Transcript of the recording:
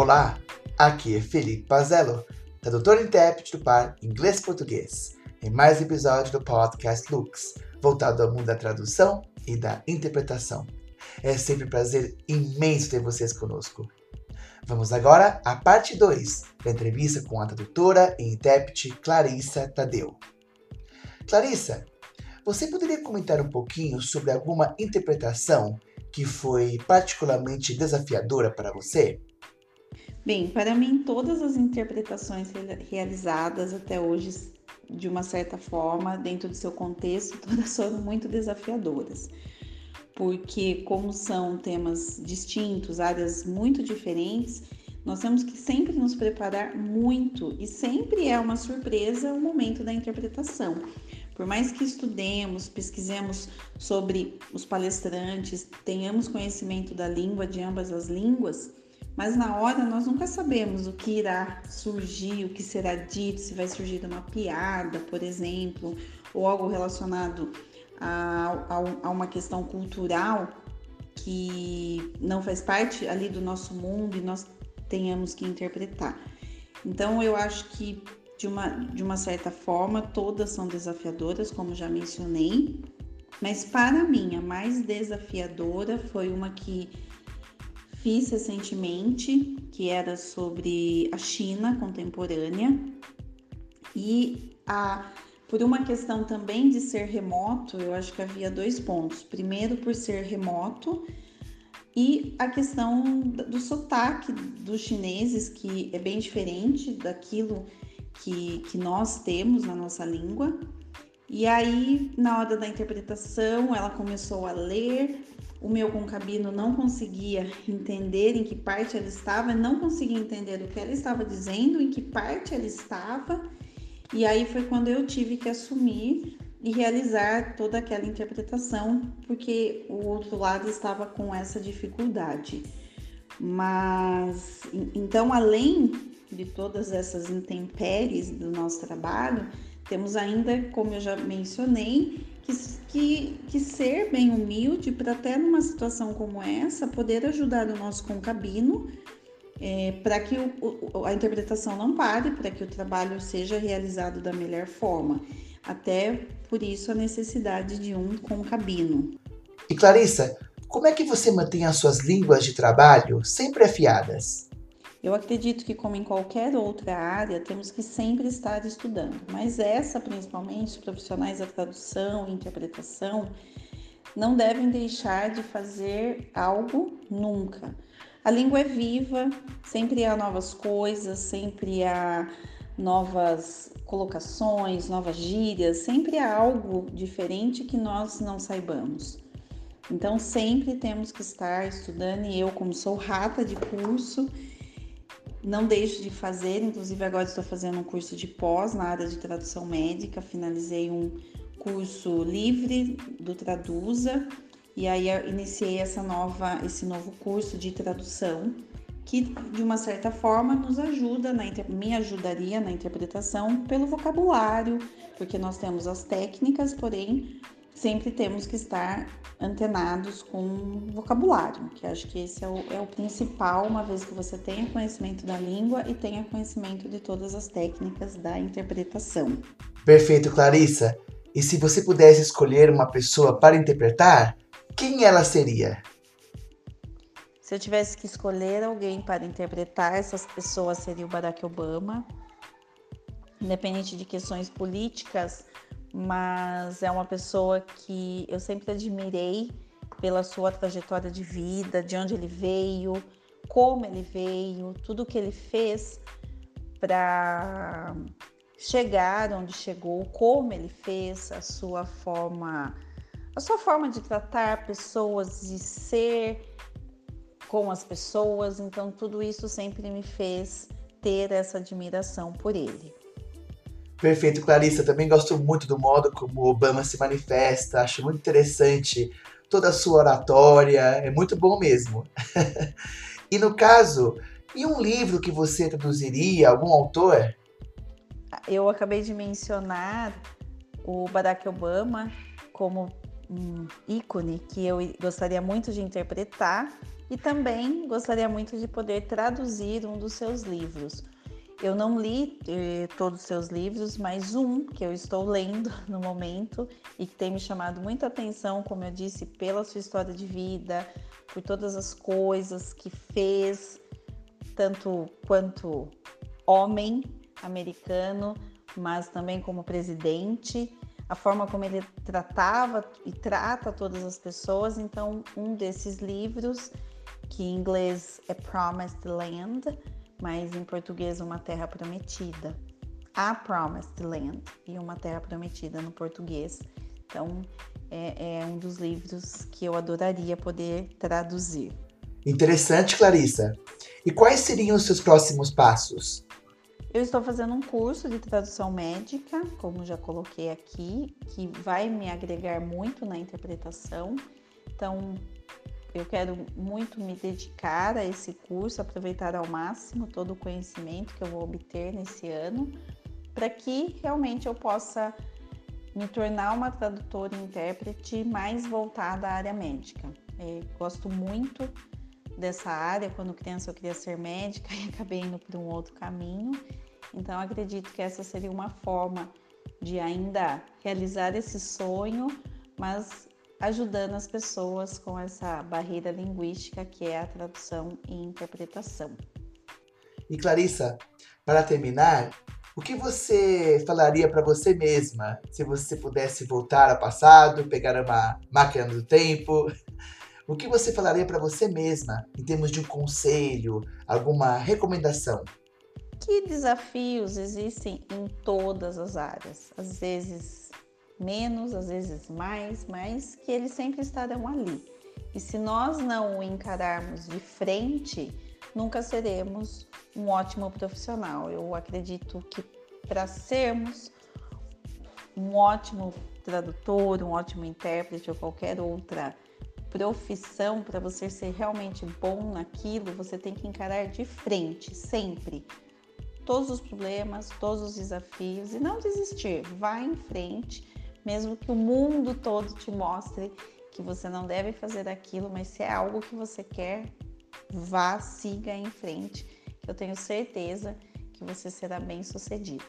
Olá, aqui é Felipe Pazello, tradutor e intérprete do par inglês-português, em mais um episódio do podcast Lux, voltado ao mundo da tradução e da interpretação. É sempre um prazer imenso ter vocês conosco. Vamos agora à parte 2 da entrevista com a tradutora e intérprete Clarissa Tadeu. Clarissa, você poderia comentar um pouquinho sobre alguma interpretação que foi particularmente desafiadora para você? Bem, para mim, todas as interpretações realizadas até hoje, de uma certa forma, dentro do seu contexto, todas foram muito desafiadoras. Porque, como são temas distintos, áreas muito diferentes, nós temos que sempre nos preparar muito e sempre é uma surpresa o momento da interpretação. Por mais que estudemos, pesquisemos sobre os palestrantes, tenhamos conhecimento da língua, de ambas as línguas, mas na hora nós nunca sabemos o que irá surgir, o que será dito, se vai surgir uma piada, por exemplo, ou algo relacionado a, a, a uma questão cultural que não faz parte ali do nosso mundo e nós tenhamos que interpretar. Então eu acho que de uma, de uma certa forma, todas são desafiadoras, como já mencionei, mas para mim a mais desafiadora foi uma que fiz recentemente, que era sobre a China contemporânea e a por uma questão também de ser remoto, eu acho que havia dois pontos. Primeiro, por ser remoto, e a questão do sotaque dos chineses, que é bem diferente daquilo que, que nós temos na nossa língua. E aí, na hora da interpretação, ela começou a ler. O meu concabino não conseguia entender em que parte ela estava, não conseguia entender o que ela estava dizendo, em que parte ela estava. E aí foi quando eu tive que assumir e realizar toda aquela interpretação, porque o outro lado estava com essa dificuldade. Mas então, além de todas essas intempéries do nosso trabalho, temos ainda, como eu já mencionei, que, que, que ser bem humilde para até numa situação como essa poder ajudar o nosso concabino é, para que o, o, a interpretação não pare, para que o trabalho seja realizado da melhor forma. Até por isso a necessidade de um concabino. E Clarissa, como é que você mantém as suas línguas de trabalho sempre afiadas? Eu acredito que, como em qualquer outra área, temos que sempre estar estudando, mas essa, principalmente, profissionais da tradução e interpretação, não devem deixar de fazer algo nunca. A língua é viva, sempre há novas coisas, sempre há novas colocações, novas gírias, sempre há algo diferente que nós não saibamos. Então, sempre temos que estar estudando, e eu, como sou rata de curso, não deixo de fazer, inclusive agora estou fazendo um curso de pós na área de tradução médica, finalizei um curso livre do Traduza e aí iniciei essa nova, esse novo curso de tradução que de uma certa forma nos ajuda, na, me ajudaria na interpretação pelo vocabulário, porque nós temos as técnicas, porém sempre temos que estar antenados com vocabulário, que acho que esse é o, é o principal, uma vez que você tenha conhecimento da língua e tenha conhecimento de todas as técnicas da interpretação. Perfeito, Clarissa. E se você pudesse escolher uma pessoa para interpretar, quem ela seria? Se eu tivesse que escolher alguém para interpretar, essas pessoas seria o Barack Obama. Independente de questões políticas, mas é uma pessoa que eu sempre admirei pela sua trajetória de vida, de onde ele veio, como ele veio, tudo que ele fez para chegar onde chegou, como ele fez, a sua forma, a sua forma de tratar pessoas, de ser com as pessoas, então tudo isso sempre me fez ter essa admiração por ele. Perfeito, Clarissa. Também gosto muito do modo como Obama se manifesta. Acho muito interessante toda a sua oratória. É muito bom mesmo. e no caso, e um livro que você traduziria, algum autor? Eu acabei de mencionar o Barack Obama como um ícone que eu gostaria muito de interpretar e também gostaria muito de poder traduzir um dos seus livros. Eu não li eh, todos os seus livros, mas um que eu estou lendo no momento e que tem me chamado muita atenção, como eu disse, pela sua história de vida, por todas as coisas que fez, tanto quanto homem americano, mas também como presidente, a forma como ele tratava e trata todas as pessoas. Então, um desses livros, que em inglês é Promised Land, mas em português Uma Terra Prometida. A Promised Land e Uma Terra Prometida no português. Então, é, é um dos livros que eu adoraria poder traduzir. Interessante, Clarissa. E quais seriam os seus próximos passos? Eu estou fazendo um curso de tradução médica, como já coloquei aqui, que vai me agregar muito na interpretação. Então, eu quero muito me dedicar a esse curso, aproveitar ao máximo todo o conhecimento que eu vou obter nesse ano, para que realmente eu possa me tornar uma tradutora e intérprete mais voltada à área médica. É, gosto muito dessa área. Quando criança eu queria ser médica e acabei indo por um outro caminho. Então acredito que essa seria uma forma de ainda realizar esse sonho, mas ajudando as pessoas com essa barreira linguística que é a tradução e interpretação. E Clarissa, para terminar, o que você falaria para você mesma se você pudesse voltar ao passado, pegar uma máquina do tempo? O que você falaria para você mesma em termos de um conselho, alguma recomendação? Que desafios existem em todas as áreas? Às vezes menos, às vezes mais, mas que eles sempre estarão ali. E se nós não o encararmos de frente, nunca seremos um ótimo profissional. Eu acredito que para sermos um ótimo tradutor, um ótimo intérprete ou qualquer outra profissão, para você ser realmente bom naquilo, você tem que encarar de frente, sempre. Todos os problemas, todos os desafios e não desistir. Vá em frente, mesmo que o mundo todo te mostre que você não deve fazer aquilo, mas se é algo que você quer, vá, siga em frente, eu tenho certeza que você será bem sucedido.